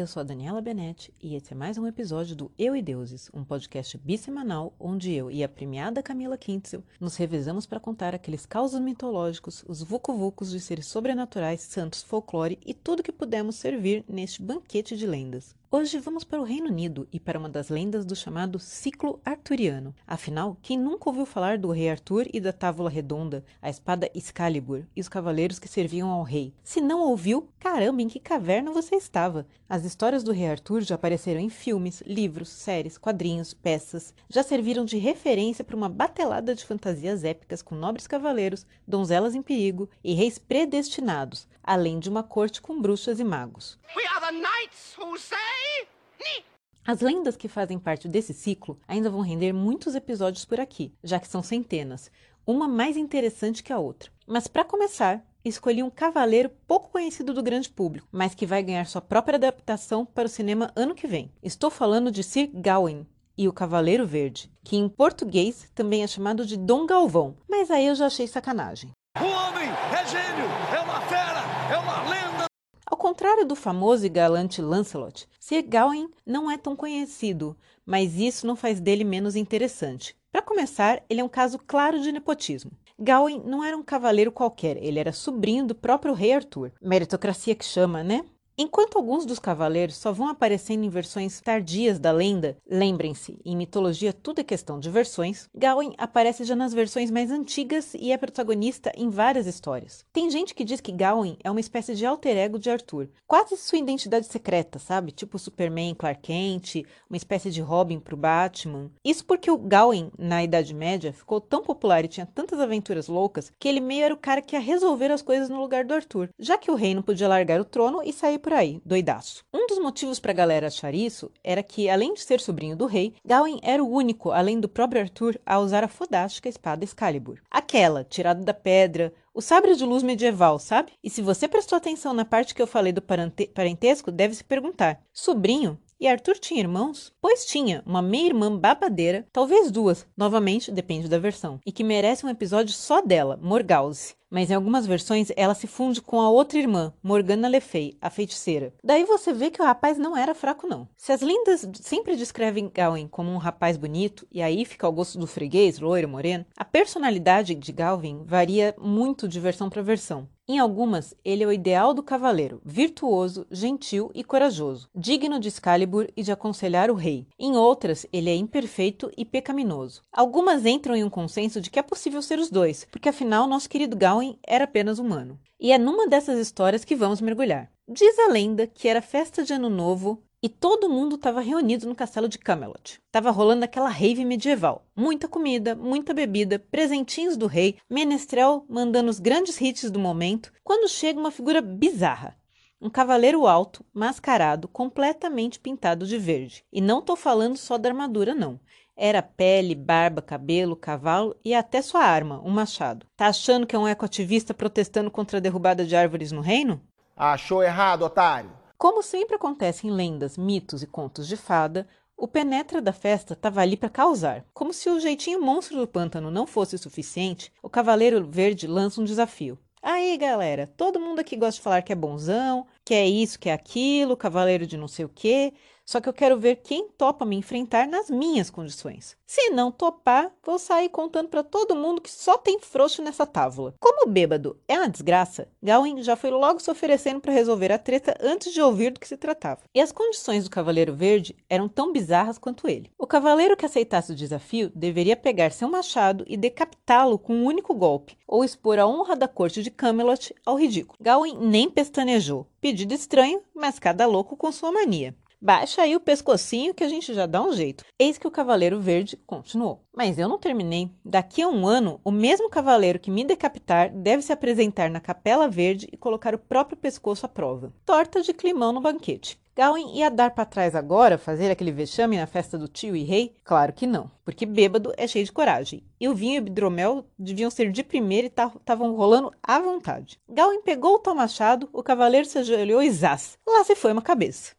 Eu sou a Daniela Benetti e esse é mais um episódio do Eu e Deuses, um podcast bissemanal onde eu e a premiada Camila Kintzel nos revezamos para contar aqueles causos mitológicos, os vucu-vucos de seres sobrenaturais, santos, folclore e tudo que pudemos servir neste banquete de lendas. Hoje vamos para o Reino Unido e para uma das lendas do chamado ciclo arturiano. Afinal, quem nunca ouviu falar do rei Arthur e da tábua redonda, a espada Excalibur e os cavaleiros que serviam ao rei? Se não ouviu, caramba, em que caverna você estava? As histórias do rei Arthur já apareceram em filmes, livros, séries, quadrinhos, peças, já serviram de referência para uma batelada de fantasias épicas com nobres cavaleiros, donzelas em perigo e reis predestinados, além de uma corte com bruxas e magos. As lendas que fazem parte desse ciclo ainda vão render muitos episódios por aqui, já que são centenas, uma mais interessante que a outra. Mas para começar, escolhi um cavaleiro pouco conhecido do grande público, mas que vai ganhar sua própria adaptação para o cinema ano que vem. Estou falando de Sir Gawain e o Cavaleiro Verde, que em português também é chamado de Dom Galvão, mas aí eu já achei sacanagem. O homem é gênio, é uma fera, é uma lenda. Ao contrário do famoso e galante Lancelot, Sir Gawain não é tão conhecido, mas isso não faz dele menos interessante. Para começar, ele é um caso claro de nepotismo. Gawain não era um cavaleiro qualquer, ele era sobrinho do próprio rei Arthur. Meritocracia que chama, né? Enquanto alguns dos cavaleiros só vão aparecendo em versões tardias da lenda, lembrem-se, em mitologia tudo é questão de versões, Gawain aparece já nas versões mais antigas e é protagonista em várias histórias. Tem gente que diz que Gawain é uma espécie de alter ego de Arthur, quase sua identidade secreta, sabe? Tipo Superman Clark Kent, uma espécie de Robin pro Batman. Isso porque o Gawain, na Idade Média, ficou tão popular e tinha tantas aventuras loucas que ele meio era o cara que ia resolver as coisas no lugar do Arthur, já que o rei não podia largar o trono e sair por por aí, doidaço. Um dos motivos para a galera achar isso era que, além de ser sobrinho do rei, Gawain era o único, além do próprio Arthur, a usar a fodástica espada Excalibur. Aquela, tirada da pedra, o sabre de luz medieval, sabe? E se você prestou atenção na parte que eu falei do parentesco, deve se perguntar: sobrinho? E Arthur tinha irmãos? Pois tinha, uma meia-irmã babadeira, talvez duas, novamente depende da versão, e que merece um episódio só dela, Morgause mas em algumas versões ela se funde com a outra irmã, Morgana Le Fay, a feiticeira. Daí você vê que o rapaz não era fraco não. Se as lendas sempre descrevem Gawain como um rapaz bonito, e aí fica ao gosto do freguês, loiro, moreno, a personalidade de Gawain varia muito de versão para versão. Em algumas, ele é o ideal do cavaleiro, virtuoso, gentil e corajoso, digno de Excalibur e de aconselhar o rei. Em outras, ele é imperfeito e pecaminoso. Algumas entram em um consenso de que é possível ser os dois, porque afinal nosso querido Gawain era apenas humano. E é numa dessas histórias que vamos mergulhar. Diz a lenda que era festa de Ano Novo e todo mundo estava reunido no castelo de Camelot. Tava rolando aquela rave medieval. Muita comida, muita bebida, presentinhos do rei, menestrel mandando os grandes hits do momento, quando chega uma figura bizarra. Um cavaleiro alto, mascarado, completamente pintado de verde. E não tô falando só da armadura, não. Era pele, barba, cabelo, cavalo e até sua arma, um machado. Tá achando que é um ecoativista protestando contra a derrubada de árvores no reino? Achou errado, otário! Como sempre acontece em lendas, mitos e contos de fada, o penetra da festa estava ali para causar. Como se o jeitinho monstro do pântano não fosse suficiente, o Cavaleiro Verde lança um desafio. Aí, galera, todo mundo aqui gosta de falar que é bonzão, que é isso, que é aquilo, cavaleiro de não sei o quê. Só que eu quero ver quem topa me enfrentar nas minhas condições. Se não topar, vou sair contando para todo mundo que só tem frouxo nessa tábua. Como o bêbado é uma desgraça, Gawain já foi logo se oferecendo para resolver a treta antes de ouvir do que se tratava. E as condições do Cavaleiro Verde eram tão bizarras quanto ele. O cavaleiro que aceitasse o desafio deveria pegar seu machado e decapitá-lo com um único golpe, ou expor a honra da corte de Camelot ao ridículo. Gawain nem pestanejou. Pedido estranho, mas cada louco com sua mania. Baixa aí o pescocinho que a gente já dá um jeito. Eis que o Cavaleiro Verde continuou. Mas eu não terminei. Daqui a um ano, o mesmo cavaleiro que me decapitar deve se apresentar na Capela Verde e colocar o próprio pescoço à prova. Torta de climão no banquete. Gawain ia dar para trás agora, fazer aquele vexame na festa do tio e rei? Claro que não, porque bêbado é cheio de coragem. E o vinho e o hidromel deviam ser de primeira e estavam rolando à vontade. Gawain pegou o tal machado, o cavaleiro se ajoelhou e zás. Lá se foi uma cabeça.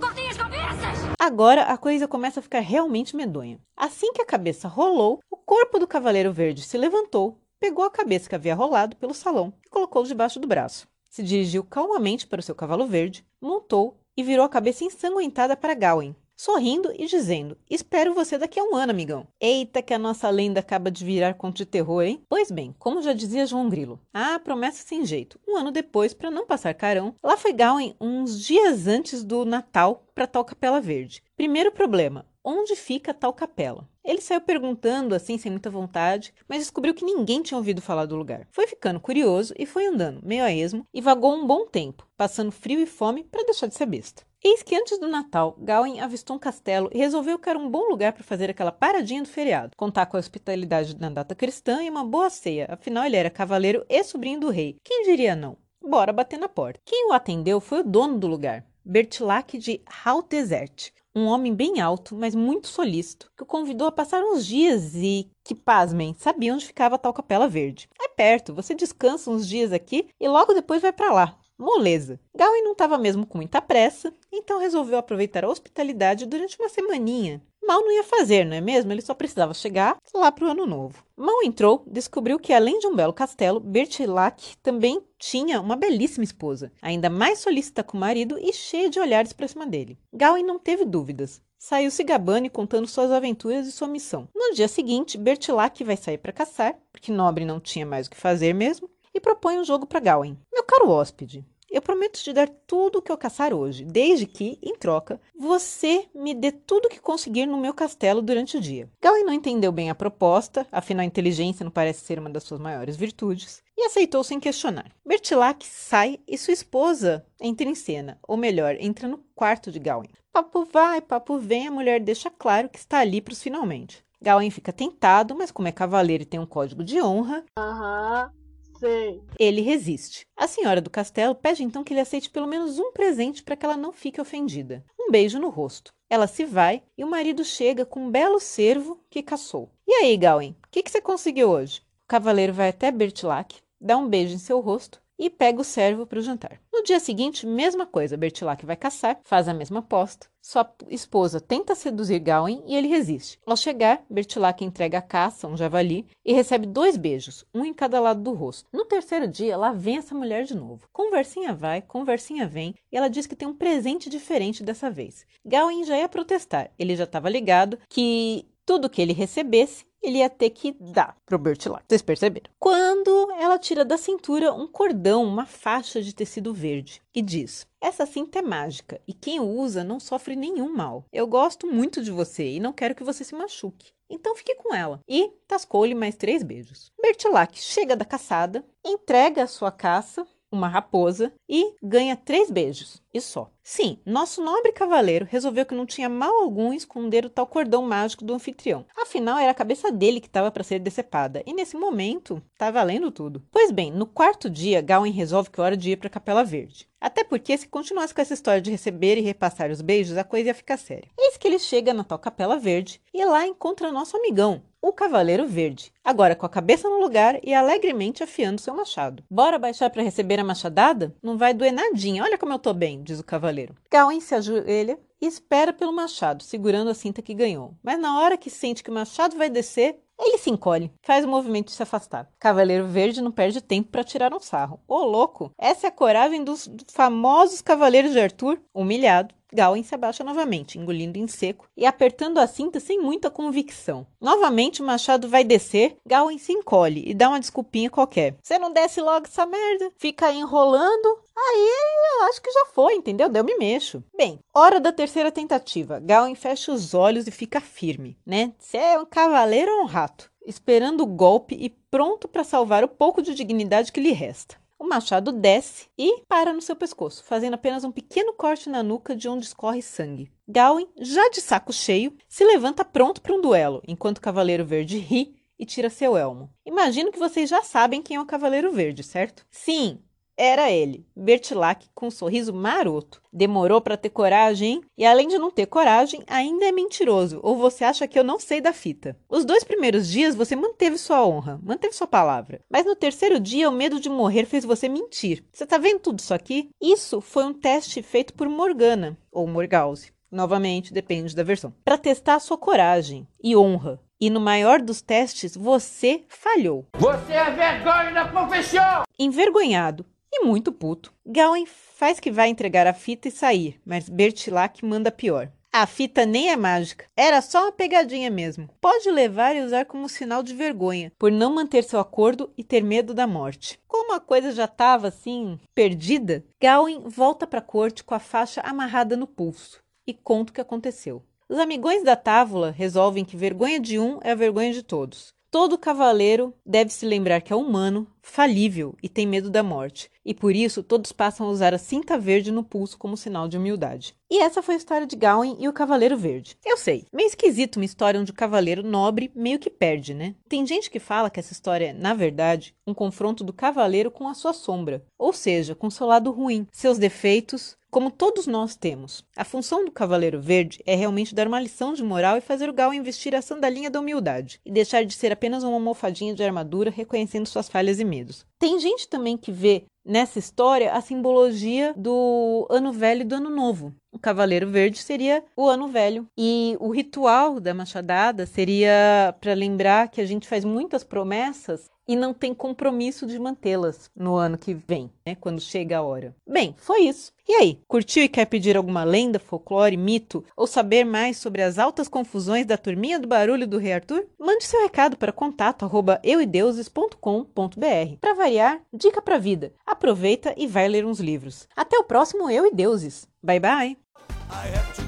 Cortem as cabeças! Agora a coisa começa a ficar realmente medonha. Assim que a cabeça rolou, o corpo do Cavaleiro Verde se levantou, pegou a cabeça que havia rolado pelo salão e colocou debaixo do braço. Se dirigiu calmamente para o seu cavalo verde, montou e virou a cabeça ensanguentada para Gawain, sorrindo e dizendo: Espero você daqui a um ano, amigão. Eita, que a nossa lenda acaba de virar conto de terror, hein? Pois bem, como já dizia João Grilo, ah, promessa sem jeito. Um ano depois, para não passar carão, lá foi Gawain uns dias antes do Natal para tal Capela Verde. Primeiro problema: onde fica tal capela? Ele saiu perguntando assim, sem muita vontade, mas descobriu que ninguém tinha ouvido falar do lugar. Foi ficando curioso e foi andando, meio a esmo, e vagou um bom tempo, passando frio e fome para deixar de ser besta. Eis que antes do Natal, Gawain avistou um castelo e resolveu que era um bom lugar para fazer aquela paradinha do feriado, contar com a hospitalidade na data cristã e uma boa ceia, afinal ele era cavaleiro e sobrinho do rei. Quem diria não? Bora bater na porta. Quem o atendeu foi o dono do lugar, Bertilac de Desert, um homem bem alto, mas muito solícito, que o convidou a passar uns dias e que, pasmem, sabia onde ficava tal Capela Verde. É perto, você descansa uns dias aqui e logo depois vai para lá. Moleza. Gawain não estava mesmo com muita pressa, então resolveu aproveitar a hospitalidade durante uma semaninha. Mal não ia fazer, não é mesmo? Ele só precisava chegar lá para o ano novo. Mal entrou, descobriu que além de um belo castelo, Bertilac também tinha uma belíssima esposa, ainda mais solícita com o marido e cheia de olhares para cima dele. Gawain não teve dúvidas. Saiu se gabando e contando suas aventuras e sua missão. No dia seguinte, Bertilac vai sair para caçar, porque Nobre não tinha mais o que fazer mesmo, e propõe um jogo para Gawain. Meu caro hóspede, eu prometo te dar tudo o que eu caçar hoje, desde que, em troca, você me dê tudo o que conseguir no meu castelo durante o dia. Gawain não entendeu bem a proposta, afinal a inteligência não parece ser uma das suas maiores virtudes, e aceitou sem questionar. Bertilac sai e sua esposa entra em cena, ou melhor, entra no quarto de Gawain. Papo vai, papo vem, a mulher deixa claro que está ali para os finalmente. Gawain fica tentado, mas como é cavaleiro e tem um código de honra, Aham. Sei. ele resiste. A senhora do castelo pede então que ele aceite pelo menos um presente para que ela não fique ofendida. Um beijo no rosto. Ela se vai e o marido chega com um belo cervo que caçou. E aí, Gawain, o que, que você conseguiu hoje? O cavaleiro vai até Bertilac, dá um beijo em seu rosto e pega o servo para o jantar. No dia seguinte, mesma coisa, Bertilac vai caçar, faz a mesma aposta. Sua esposa tenta seduzir Gawain e ele resiste. Ao chegar, Bertilac entrega a caça, um javali, e recebe dois beijos, um em cada lado do rosto. No terceiro dia, lá vem essa mulher de novo. Conversinha vai, conversinha vem, e ela diz que tem um presente diferente dessa vez. Gawain já ia protestar, ele já estava ligado que tudo que ele recebesse, ele ia ter que dar pro Bertilac. Vocês perceberam? Quando ela tira da cintura um cordão, uma faixa de tecido verde, e diz: Essa cinta é mágica e quem usa não sofre nenhum mal. Eu gosto muito de você e não quero que você se machuque. Então fique com ela. E tascou-lhe mais três beijos. Bertilac chega da caçada, entrega a sua caça uma raposa e ganha três beijos, e só. Sim, nosso nobre cavaleiro resolveu que não tinha mal algum esconder o tal cordão mágico do anfitrião. Afinal, era a cabeça dele que estava para ser decepada, e nesse momento tá valendo tudo. Pois bem, no quarto dia, Gawain resolve que é hora de ir para a Capela Verde. Até porque, se continuasse com essa história de receber e repassar os beijos, a coisa ia ficar séria. Eis que ele chega na tal Capela Verde e lá encontra nosso amigão, o Cavaleiro Verde, agora com a cabeça no lugar e alegremente afiando seu machado. Bora baixar para receber a machadada? Não vai doer nadinha, olha como eu tô bem, diz o cavaleiro. Gawain se ajoelha e espera pelo machado, segurando a cinta que ganhou. Mas na hora que sente que o machado vai descer, ele se encolhe, faz o movimento de se afastar. Cavaleiro Verde não perde tempo para tirar um sarro. Ô louco, essa é a coragem dos famosos cavaleiros de Arthur? Humilhado, Gawain se abaixa novamente, engolindo em seco e apertando a cinta sem muita convicção. Novamente o machado vai descer, Gawain se encolhe e dá uma desculpinha qualquer. Você não desce logo essa merda? Fica enrolando? Aí eu acho que já foi, entendeu? Deu me mexo. Bem, hora da terceira tentativa. Gawain fecha os olhos e fica firme, né? Você é um cavaleiro ou um rato? Esperando o golpe e pronto para salvar o pouco de dignidade que lhe resta. O machado desce e para no seu pescoço, fazendo apenas um pequeno corte na nuca de onde escorre sangue. Gawain, já de saco cheio, se levanta pronto para um duelo, enquanto o Cavaleiro Verde ri e tira seu elmo. Imagino que vocês já sabem quem é o Cavaleiro Verde, certo? Sim, era ele, Bertilac, com um sorriso maroto. Demorou para ter coragem, hein? E além de não ter coragem, ainda é mentiroso. Ou você acha que eu não sei da fita? Os dois primeiros dias você manteve sua honra, manteve sua palavra. Mas no terceiro dia, o medo de morrer fez você mentir. Você tá vendo tudo isso aqui? Isso foi um teste feito por Morgana, ou Morgause. Novamente, depende da versão. Para testar a sua coragem e honra. E no maior dos testes, você falhou. Você é vergonha da profissão! Envergonhado e muito puto. Gawain faz que vai entregar a fita e sair, mas Bertilac manda pior. A fita nem é mágica, era só uma pegadinha mesmo. Pode levar e usar como sinal de vergonha, por não manter seu acordo e ter medo da morte. Como a coisa já estava assim, perdida, Gawain volta para a corte com a faixa amarrada no pulso e conta o que aconteceu. Os amigões da Távola resolvem que vergonha de um é a vergonha de todos. Todo cavaleiro deve se lembrar que é humano, falível e tem medo da morte, e por isso todos passam a usar a cinta verde no pulso como sinal de humildade. E essa foi a história de Gawain e o Cavaleiro Verde. Eu sei, meio esquisito uma história onde o cavaleiro nobre meio que perde, né? Tem gente que fala que essa história é, na verdade, um confronto do cavaleiro com a sua sombra, ou seja, com seu lado ruim, seus defeitos, como todos nós temos. A função do Cavaleiro Verde é realmente dar uma lição de moral e fazer o Gawain vestir a sandalinha da humildade e deixar de ser apenas uma almofadinha de armadura reconhecendo suas falhas e medos. Tem gente também que vê nessa história a simbologia do ano velho e do ano novo. O Cavaleiro Verde seria o ano velho e o ritual da machadada seria para lembrar que a gente faz muitas promessas e não tem compromisso de mantê-las no ano que vem, né, quando chega a hora. Bem, foi isso. E aí, curtiu e quer pedir alguma lenda, folclore, mito ou saber mais sobre as altas confusões da turminha do barulho do Rei Arthur? Mande seu recado para contato@euideuses.com.br. Para variar, dica para vida. Aproveita e vai ler uns livros. Até o próximo Eu e Deuses. Bye bye. I have to